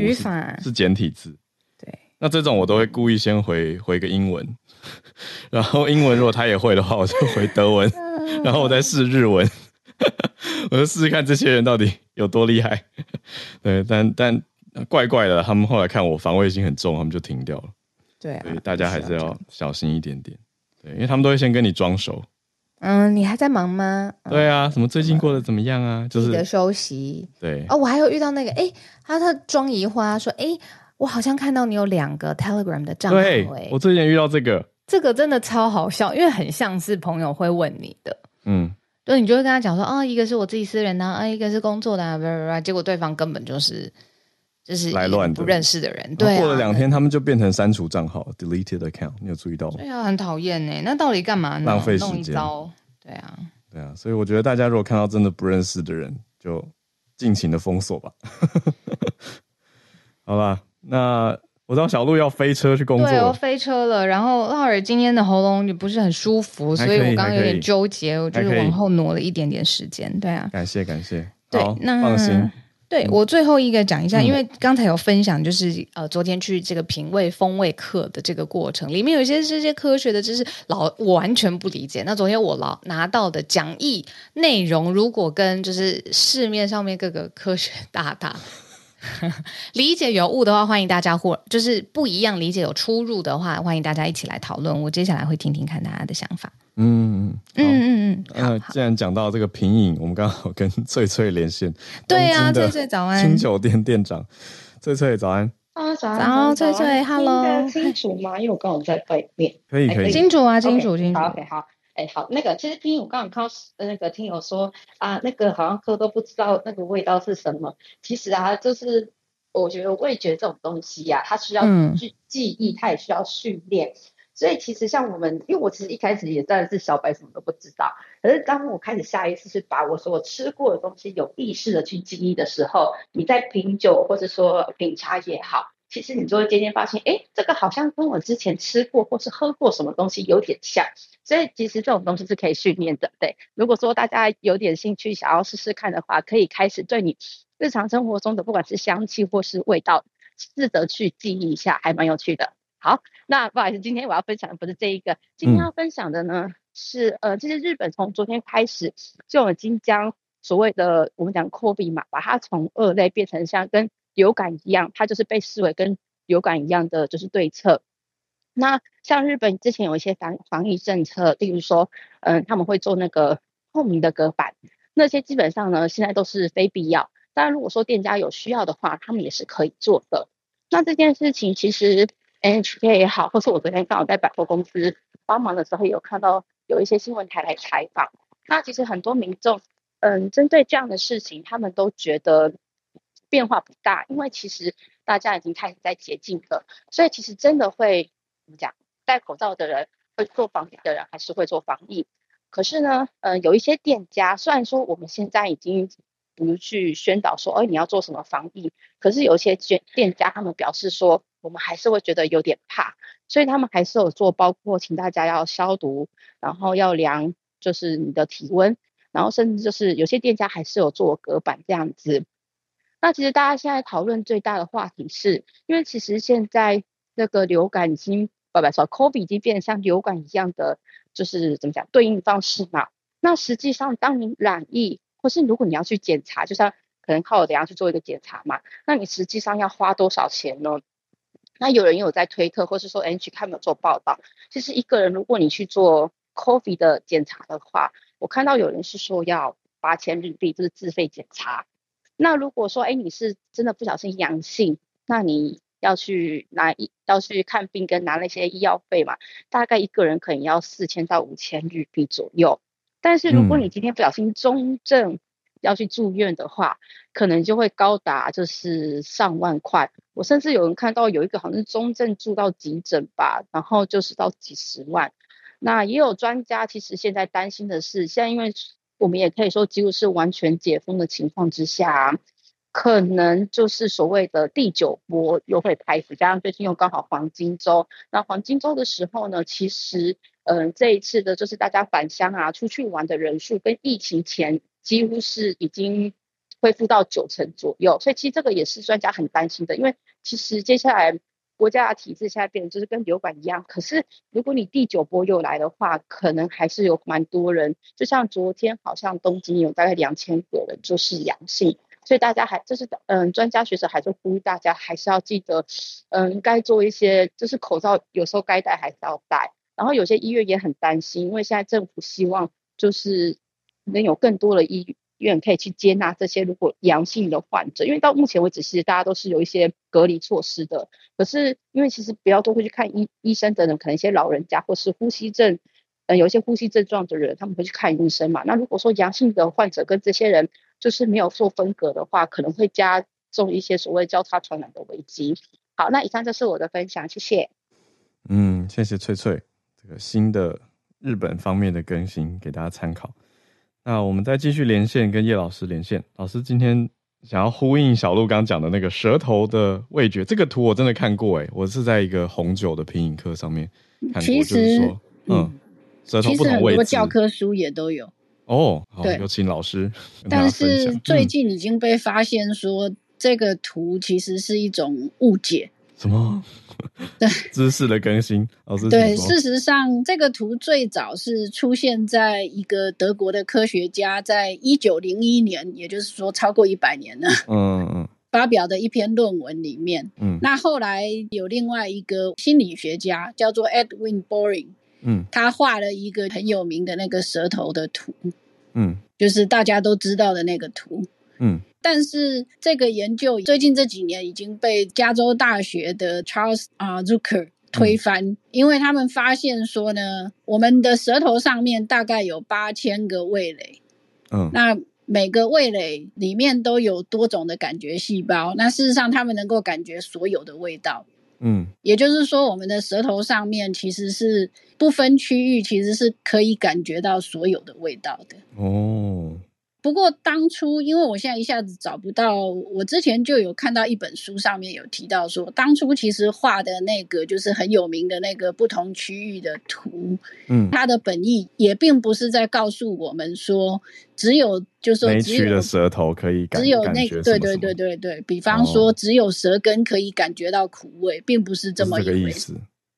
是简体字。对，那这种我都会故意先回回个英文，(laughs) 然后英文如果他也会的话，我就回德文，(laughs) 然后我再试日文，(laughs) 我就试试看这些人到底有多厉害。对，但但怪怪的，他们后来看我防卫心很重，他们就停掉了。对啊，所以大家还是要小心一点点。对，因为他们都会先跟你装熟。嗯，你还在忙吗？对啊，什么最近过得怎么样啊？就是的休息。对哦，我还有遇到那个，哎，他他庄宜花说，哎，我好像看到你有两个 Telegram 的账号。对，我最近遇到这个，这个真的超好笑，因为很像是朋友会问你的。嗯，就，你就会跟他讲说，啊，一个是我自己私人的，啊，一个是工作的，啊，结果对方根本就是就是来乱的，不认识的人。对，过了两天，他们就变成删除账号，deleted account。你有注意到吗？对啊，很讨厌呢。那到底干嘛呢？浪费时间。对啊，对啊，所以我觉得大家如果看到真的不认识的人，就尽情的封锁吧。(laughs) 好吧，那我知道小鹿要飞车去工作，对，我飞车了。然后乐尔今天的喉咙也不是很舒服，所以我刚刚有点纠结，我就是往后挪了一点点时间。对啊，感谢感谢，对，那放心。对，我最后一个讲一下，因为刚才有分享，就是呃，昨天去这个品味风味课的这个过程，里面有一些这些科学的知识，老我完全不理解。那昨天我老拿到的讲义内容，如果跟就是市面上面各个科学大大 (laughs) 理解有误的话，欢迎大家或就是不一样理解有出入的话，欢迎大家一起来讨论。我接下来会听听看大家的想法。嗯嗯嗯嗯嗯，呃，既然讲到这个品饮，我们刚好跟翠翠连线。对啊，翠翠早安，清酒店店长，翠翠早安。啊，早早，翠翠，Hello，清楚吗？因为我刚好在外面，可以可以，清楚啊，清楚清楚。好，OK，好，哎，好，那个其实听我刚刚看到那个听友说啊，那个好像喝都不知道那个味道是什么。其实啊，就是我觉得味觉这种东西呀、啊，它需要去记忆，它也需要训练。所以其实像我们，因为我其实一开始也真的是小白，什么都不知道。可是当我开始下意识是把我所吃过的东西有意识的去记忆的时候，你在品酒或者说品茶也好，其实你就会渐渐发现，哎，这个好像跟我之前吃过或是喝过什么东西有点像。所以其实这种东西是可以训练的。对，如果说大家有点兴趣想要试试看的话，可以开始对你日常生活中的不管是香气或是味道，试着去记忆一下，还蛮有趣的。好，那不好意思，今天我要分享的不是这一个，今天要分享的呢、嗯、是呃，这些日本从昨天开始就已经将所谓的我们讲 COVID 嘛，把它从二类变成像跟流感一样，它就是被视为跟流感一样的就是对策。那像日本之前有一些防防疫政策，例如说，嗯、呃，他们会做那个透明的隔板，那些基本上呢现在都是非必要。当然，如果说店家有需要的话，他们也是可以做的。那这件事情其实。NHK 也好，或是我昨天刚好在百货公司帮忙的时候，有看到有一些新闻台来采访。那其实很多民众，嗯，针对这样的事情，他们都觉得变化不大，因为其实大家已经开始在解禁了，所以其实真的会怎么讲？戴口罩的人，会做防疫的人，还是会做防疫。可是呢，嗯，有一些店家，虽然说我们现在已经不去宣导说，哎，你要做什么防疫，可是有一些店店家，他们表示说。我们还是会觉得有点怕，所以他们还是有做，包括请大家要消毒，然后要量就是你的体温，然后甚至就是有些店家还是有做隔板这样子。那其实大家现在讨论最大的话题是，因为其实现在那个流感已经，不不说，COVID 已经变成像流感一样的，就是怎么讲对应方式嘛。那实际上当你染疫，或是如果你要去检查，就像可能靠我等下去做一个检查嘛，那你实际上要花多少钱呢？那有人有在推特，或是说 NG 看没有做报道。其实一个人，如果你去做 COVID 的检查的话，我看到有人是说要八千日币，就是自费检查。那如果说，哎，你是真的不小心阳性，那你要去拿一要去看病跟拿那些医药费嘛，大概一个人可能要四千到五千日币左右。但是如果你今天不小心中症，要去住院的话，可能就会高达就是上万块。我甚至有人看到有一个好像是中症住到急诊吧，然后就是到几十万。那也有专家其实现在担心的是，现在因为我们也可以说几乎是完全解封的情况之下，可能就是所谓的第九波又会开始。加上最近又刚好黄金周，那黄金周的时候呢，其实嗯、呃、这一次的就是大家返乡啊出去玩的人数跟疫情前。几乎是已经恢复到九成左右，所以其实这个也是专家很担心的，因为其实接下来国家的体制现在变成就是跟流感一样，可是如果你第九波又来的话，可能还是有蛮多人，就像昨天好像东京有大概两千个人就是阳性，所以大家还就是嗯专家学者还是呼吁大家还是要记得嗯该做一些就是口罩有时候该戴还是要戴，然后有些医院也很担心，因为现在政府希望就是。能有更多的医院可以去接纳这些如果阳性的患者，因为到目前为止，其实大家都是有一些隔离措施的。可是因为其实比较多会去看医医生的人，可能一些老人家或是呼吸症，嗯，有一些呼吸症状的人，他们会去看医生嘛。那如果说阳性的患者跟这些人就是没有做分隔的话，可能会加重一些所谓交叉传染的危机。好，那以上就是我的分享，谢谢。嗯，谢谢翠翠，这个新的日本方面的更新给大家参考。那我们再继续连线，跟叶老师连线。老师今天想要呼应小鹿刚讲的那个舌头的味觉，这个图我真的看过诶，我是在一个红酒的品饮课上面看过，其实就是说，嗯，舌头不同位置，很多教科书也都有。哦，好，有请老师。但是最近已经被发现说，这个图其实是一种误解。什么？(laughs) 对，(laughs) 知识的更新。老师，对，事实上，这个图最早是出现在一个德国的科学家在一九零一年，也就是说超过一百年了。嗯嗯，发表的一篇论文里面。嗯，那后来有另外一个心理学家叫做 Edwin Boring。嗯，他画了一个很有名的那个舌头的图。嗯，就是大家都知道的那个图。嗯，但是这个研究最近这几年已经被加州大学的 Charles 啊 Zucker 推翻，嗯，因为他们发现说呢，我们的舌头上面大概有八千个味蕾，嗯，那每个味蕾里面都有多种的感觉细胞，那事实上他们能够感觉所有的味道。嗯，也就是说，我们的舌头上面其实是不分区域，其实是可以感觉到所有的味道的。哦。不过当初，因为我现在一下子找不到，我之前就有看到一本书上面有提到说，当初其实画的那个就是很有名的那个不同区域的图，嗯，它的本意也并不是在告诉我们说，只有就是说只有的舌头可以感只有那个对对对对对，比方说只有舌根可以感觉到苦味，并不是这么一回事。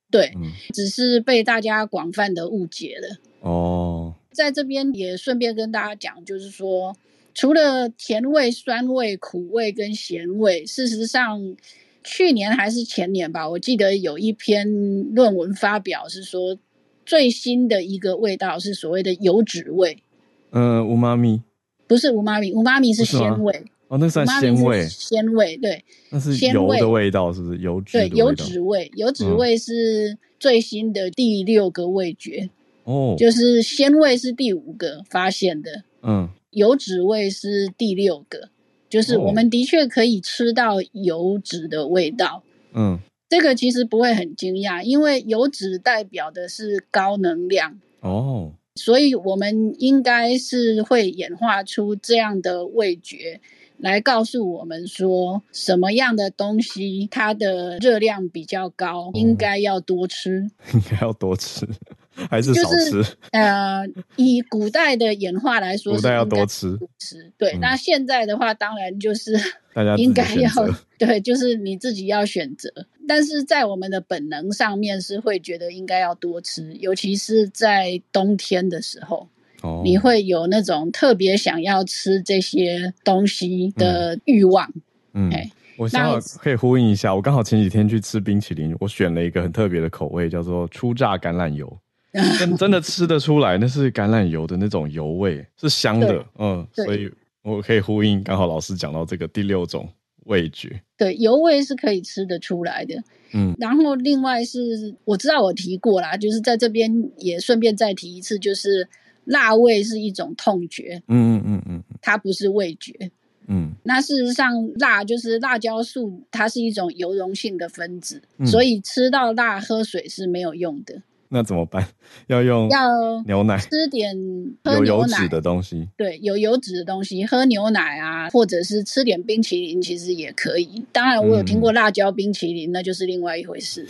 对，嗯，只是被大家广泛的误解了。哦。在这边也顺便跟大家讲，就是说，除了甜味、酸味、苦味跟咸味，事实上，去年还是前年吧，我记得有一篇论文发表是说，最新的一个味道是所谓的油脂味。嗯，乌妈咪不是乌妈咪，乌妈咪是鲜味。哦，那算鲜味。鲜味对，那是油的味道，是不是油脂？对，油脂味，油脂味是最新的第六个味觉。哦，就是鲜味是第五个发现的，嗯，油脂味是第六个，就是我们的确可以吃到油脂的味道，嗯，这个其实不会很惊讶，因为油脂代表的是高能量，哦，所以我们应该是会演化出这样的味觉。来告诉我们说，什么样的东西它的热量比较高，应该要多吃，应该要多吃，(laughs) (laughs) 还是少吃？就是、呃，以古代的演化来说，古代要多吃，吃。对、嗯，那现在的话，当然就是大家应该要对，就是你自己要选择。但是在我们的本能上面，是会觉得应该要多吃，尤其是在冬天的时候。哦、你会有那种特别想要吃这些东西的欲望。嗯，嗯我刚好可以呼应一下，我刚好前几天去吃冰淇淋，我选了一个很特别的口味，叫做初榨橄榄油，(laughs) 真真的吃得出来，那是橄榄油的那种油味，是香的。嗯，所以我可以呼应，刚好老师讲到这个第六种味觉，对，油味是可以吃得出来的。嗯，然后另外是我知道我提过啦，就是在这边也顺便再提一次，就是。辣味是一种痛觉，嗯嗯嗯嗯，它不是味觉，嗯。那事实上，辣就是辣椒素，它是一种油溶性的分子，嗯，所以吃到辣喝水是没有用的。那怎么办？(laughs) 要用要牛奶，吃点有油脂的东西，对，有油脂的东西，喝牛奶啊，或者是吃点冰淇淋，其实也可以。当然，我有听过辣椒冰淇淋，嗯，那就是另外一回事了。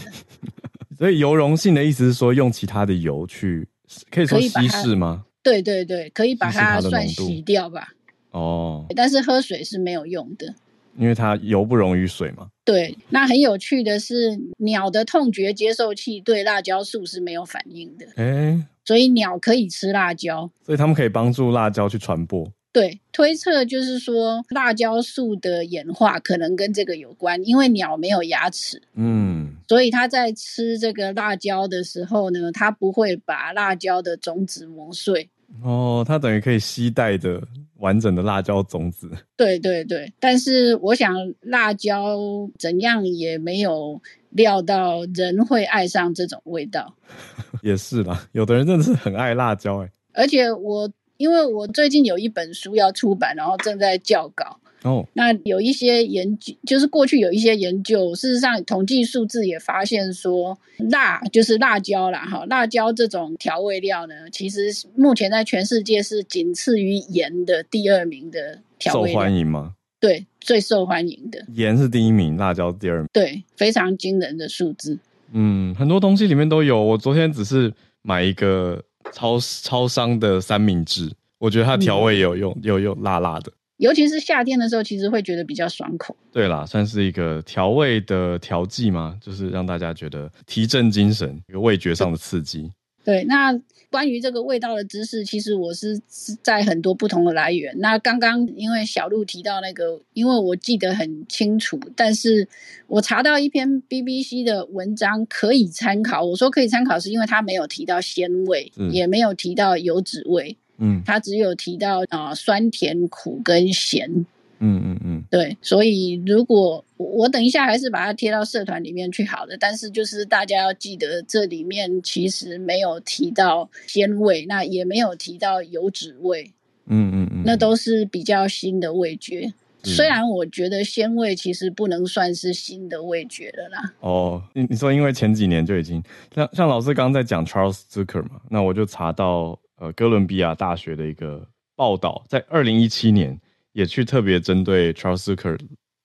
(laughs) 所以油溶性的意思是说，用其他的油去，可以说稀释吗？对对对，可以把它算洗掉吧。哦，但是喝水是没有用的，因为它油不溶于水嘛。对，那很有趣的是，鸟的痛觉接受器对辣椒素是没有反应的。哎，所以鸟可以吃辣椒，所以它们可以帮助辣椒去传播。对，推测就是说，辣椒素的演化可能跟这个有关，因为鸟没有牙齿，嗯，所以它在吃这个辣椒的时候呢，它不会把辣椒的种子磨碎。哦，它等于可以携带着完整的辣椒种子。对对对，但是我想辣椒怎样也没有料到人会爱上这种味道。(laughs) 也是啦，有的人真的是很爱辣椒哎，而且我。因为我最近有一本书要出版，然后正在校稿。哦，那有一些研究，就是过去有一些研究，事实上统计数字也发现说，辣就是辣椒啦，哈，辣椒这种调味料呢，其实目前在全世界是仅次于盐的第二名的调味料。受欢迎吗？对，最受欢迎的。盐是第一名，辣椒第二名。对，非常惊人的数字。嗯，很多东西里面都有。我昨天只是买一个。超超商的三明治，我觉得它调味有用，嗯，有用辣辣的。尤其是夏天的时候，其实会觉得比较爽口。对啦，算是一个调味的调剂嘛，就是让大家觉得提振精神，一个味觉上的刺激。对，那关于这个味道的知识，其实我是在很多不同的来源。那刚刚因为小路提到那个，因为我记得很清楚，但是我查到一篇 BBC 的文章可以参考。我说可以参考，是因为它没有提到鲜味，也没有提到油脂味，嗯，他只有提到啊、呃、酸甜苦跟咸。嗯嗯嗯，对，所以如果我等一下还是把它贴到社团里面去好了，但是就是大家要记得，这里面其实没有提到鲜味，那也没有提到油脂味，嗯嗯嗯，那都是比较新的味觉。嗯、虽然我觉得鲜味其实不能算是新的味觉了啦。哦，你你说因为前几年就已经像像老师刚刚在讲 Charles Zucker 嘛，那我就查到呃哥伦比亚大学的一个报道，在二零一七年也去特别针对 Charles Zucker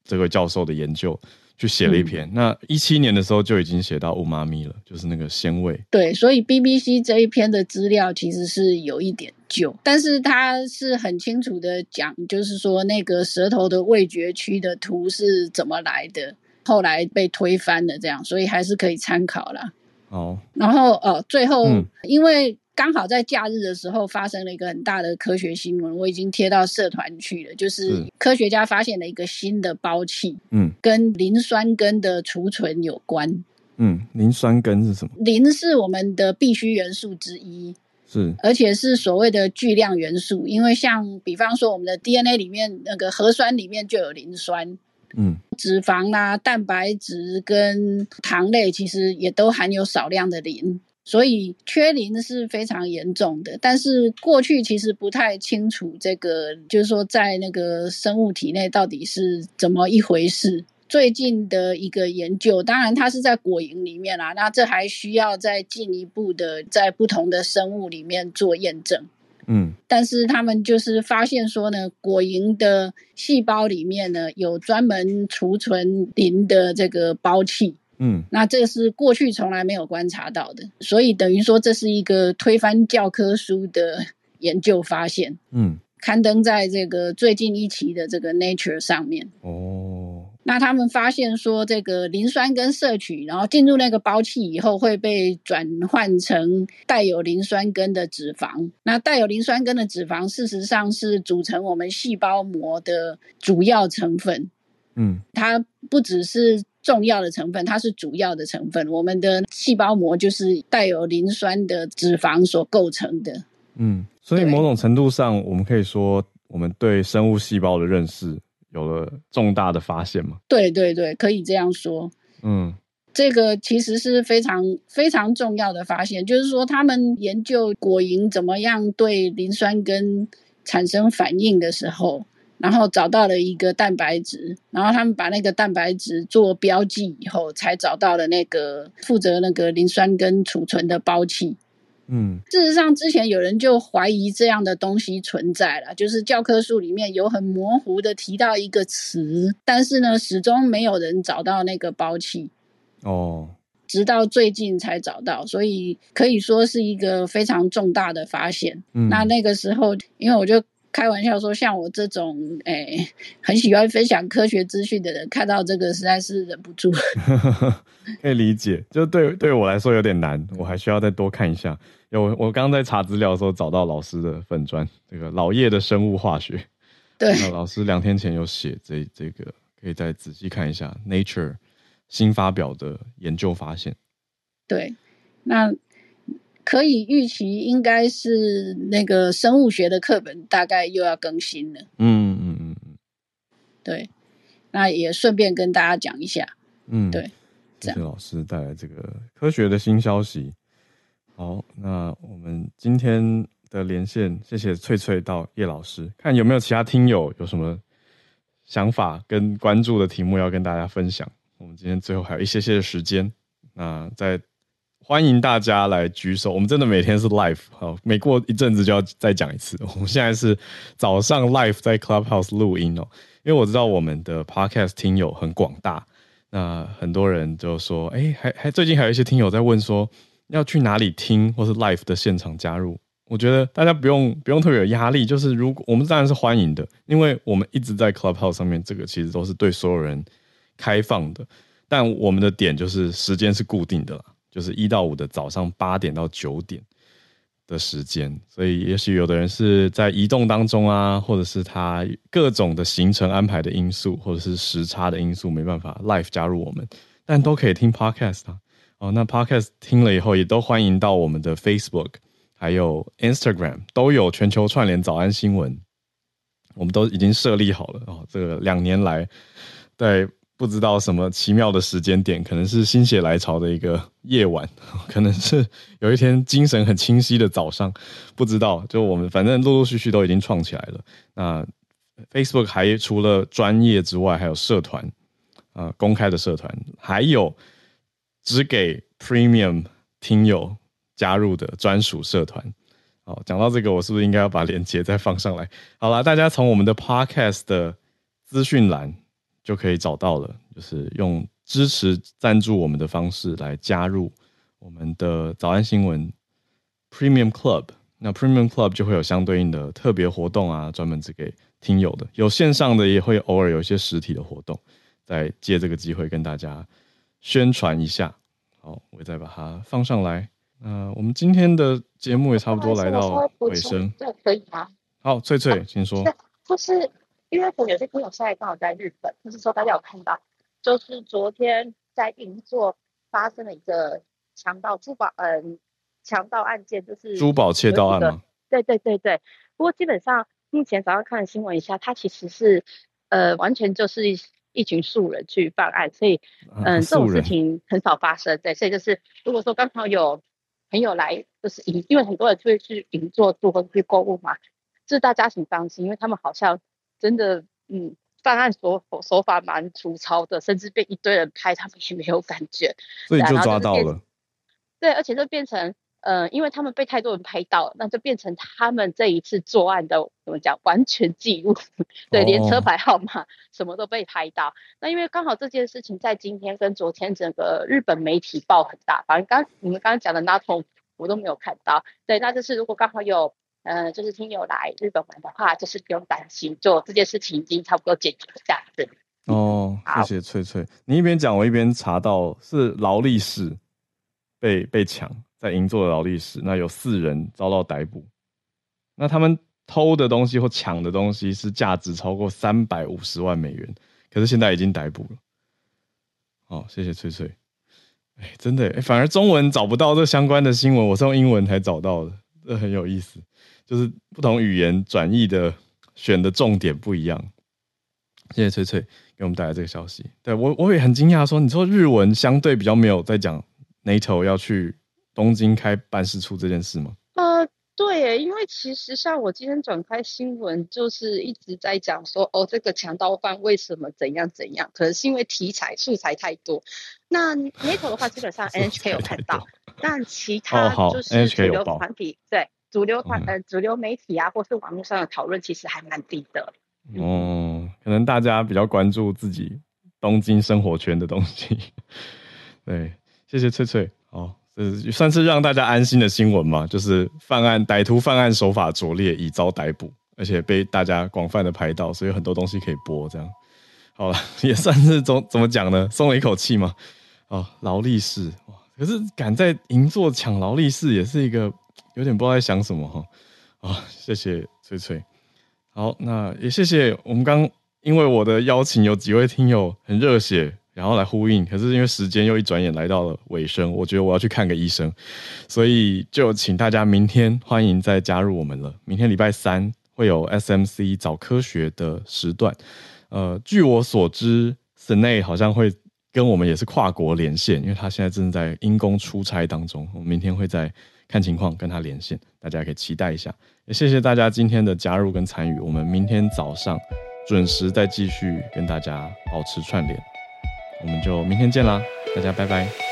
这个教授的研究。去写了一篇，嗯、那一七年的时候就已经写到乌妈咪了，就是那个鲜味。对，所以 BBC 这一篇的资料其实是有一点旧，但是它是很清楚的讲，就是说那个舌头的味觉区的图是怎么来的，后来被推翻了，这样，所以还是可以参考啦。哦，然后呃，最后、嗯、因为。刚好在假日的时候发生了一个很大的科学新闻，我已经贴到社团去了。就是科学家发现了一个新的胞器，嗯，跟磷酸根的储存有关。嗯，磷酸根是什么？磷是我们的必需元素之一，是，而且是所谓的巨量元素。因为像比方说我们的 DNA 里面那个核酸里面就有磷酸，嗯，脂肪啊、蛋白质跟糖类其实也都含有少量的磷。所以缺磷是非常严重的，但是过去其实不太清楚这个，就是说在那个生物体内到底是怎么一回事。最近的一个研究，当然它是在果蝇里面啦，那这还需要再进一步的在不同的生物里面做验证。嗯，但是他们就是发现说呢，果蝇的细胞里面呢有专门储存磷的这个胞器。嗯，那这是过去从来没有观察到的，所以等于说这是一个推翻教科书的研究发现。嗯，刊登在这个最近一期的这个 Nature 上面。哦，那他们发现说，这个磷酸根摄取，然后进入那个胞器以后，会被转换成带有磷酸根的脂肪。那带有磷酸根的脂肪，事实上是组成我们细胞膜的主要成分。嗯，它不只是。重要的成分，它是主要的成分。我们的细胞膜就是带有磷酸的脂肪所构成的。嗯，所以某种程度上，我们可以说，我们对生物细胞的认识有了重大的发现吗？对对对，可以这样说。嗯，这个其实是非常非常重要的发现，就是说，他们研究果蝇怎么样对磷酸根产生反应的时候。然后找到了一个蛋白质，然后他们把那个蛋白质做标记以后，才找到了那个负责那个磷酸根储存的包器。嗯，事实上之前有人就怀疑这样的东西存在了，就是教科书里面有很模糊的提到一个词，但是呢，始终没有人找到那个包器。哦，直到最近才找到，所以可以说是一个非常重大的发现。嗯，那那个时候，因为我就。开玩笑说，像我这种诶、欸、很喜欢分享科学资讯的人，看到这个实在是忍不住。(laughs) 可以理解，就对对我来说有点难，我还需要再多看一下。有我刚刚在查资料的时候找到老师的粉专，这个老叶的生物化学。对，老师两天前有写这这个，可以再仔细看一下 Nature 新发表的研究发现。对，那。可以预期，应该是那个生物学的课本大概又要更新了。嗯嗯嗯嗯，对，那也顺便跟大家讲一下。嗯，对，谢谢老师带来这个科学的新消息。好，那我们今天的连线，谢谢翠翠到叶老师，看有没有其他听友有什么想法跟关注的题目要跟大家分享。我们今天最后还有一些些的时间，那在。欢迎大家来举手，我们真的每天是 live，好，每过一阵子就要再讲一次。(laughs) 我们现在是早上 live 在 Clubhouse 录音哦，因为我知道我们的 podcast 听友很广大，那很多人就说，哎，还还最近还有一些听友在问说要去哪里听，或是 live 的现场加入。我觉得大家不用不用特别有压力，就是如果我们当然是欢迎的，因为我们一直在 Clubhouse 上面，这个其实都是对所有人开放的，但我们的点就是时间是固定的啦。就是一到五的早上八点到九点的时间，所以也许有的人是在移动当中啊，或者是他各种的行程安排的因素，或者是时差的因素，没办法 live 加入我们，但都可以听 podcast 啊。哦，那 podcast 听了以后，也都欢迎到我们的 Facebook 还有 Instagram 都有全球串联早安新闻。我们都已经设立好了哦。这个两年来，在不知道什么奇妙的时间点，可能是心血来潮的一个夜晚，(laughs) 可能是有一天精神很清晰的早上，不知道。就我们反正陆陆续续都已经创起来了。那 Facebook 还除了专业之外，还有社团啊、公开的社团，还有只给 Premium 听友加入的专属社团。好，讲到这个，我是不是应该要把链接再放上来？好啦，大家从我们的 Podcast 的资讯栏就可以找到了，就是用支持赞助我们的方式来加入我们的早安新闻 Premium Club。那 Premium Club 就会有相对应的特别活动啊，专门只给听友的，有线上的，也会偶尔有一些实体的活动。再借这个机会跟大家宣传一下。好，我再把它放上来。呃，我们今天的节目也差不多来到尾声，对，可以吗？好，翠翠，啊、请说。就是因为我有些朋友现在刚好在日本，就是说大家有看到，就是昨天在银座发生了一个强盗珠宝，嗯，强盗案件，就是珠宝窃盗案吗？对对对对。不过基本上目前早上看了新闻一下，它其实是呃完全就是一群素人去办案，所以嗯、呃、这种事情很少发生。对，所以就是如果说刚好有。朋友来就是银，因为很多人就会去银座做或去购物嘛，就是大家请放心，因为他们好像真的，嗯，犯案手手法蛮粗糙的，甚至被一堆人拍，他们也没有感觉，所以就抓到了。对，而且就变成，呃，因为他们被太多人拍到，那就变成他们这一次作案的怎么讲，完全记录，(laughs) 对，连车牌号码什么都被拍到。哦、那因为刚好这件事情在今天跟昨天整个日本媒体报很大，反正刚你们刚刚讲的那通我都没有看到。对，那就是如果刚好有，呃，就是听友来日本玩的话，就是不用担心，就这件事情已经差不多解决了这样子。哦，谢谢翠翠，你一边讲我一边查到是劳力士被被抢。在银座的劳力士，那有四人遭到逮捕。那他们偷的东西或抢的东西是价值超过三百五十万美元，可是现在已经逮捕了。好，谢谢翠翠。哎，真的，反而中文找不到这相关的新闻，我是用英文才找到的，这很有意思。就是不同语言转译的选的重点不一样。谢谢翠翠给我们带来这个消息。对，我我也很惊讶，说你说日文相对比较没有在讲 NATO 要去。东京开办事处这件事吗？呃，对，因为其实像我今天转开新闻，就是一直在讲说，哦，这个强盗犯为什么怎样怎样？可能是因为题材素材太多。那 NATO 的话，基本上 (laughs) NHK 有看到，但其他就是主流团体，哦、对主流团呃主流媒体啊，或是网络上的讨论，其实还蛮低的。嗯，可能大家比较关注自己东京生活圈的东西。(laughs) 对，谢谢翠翠。哦，这，算是让大家安心的新闻嘛，就是犯案歹徒犯案手法拙劣，已遭逮捕，而且被大家广泛的拍到，所以很多东西可以播。这样，好了，(laughs) 也算是怎怎么讲呢？松了一口气嘛。哦，劳力士哇，可是敢在银座抢劳力士，也是一个有点不知道在想什么哈。啊、哦，谢谢翠翠。好，那也谢谢我们刚因为我的邀请，有几位听友很热血。然后来呼应，可是因为时间又一转眼来到了尾声，我觉得我要去看个医生，所以就请大家明天欢迎再加入我们了。明天礼拜三会有 SMC 早科学的时段，呃，据我所知，Sene 好像会跟我们也是跨国连线，因为他现在正在因公出差当中，我们明天会在看情况跟他连线，大家可以期待一下。也谢谢大家今天的加入跟参与，我们明天早上准时再继续跟大家保持串联。我们就明天见啦，大家拜拜。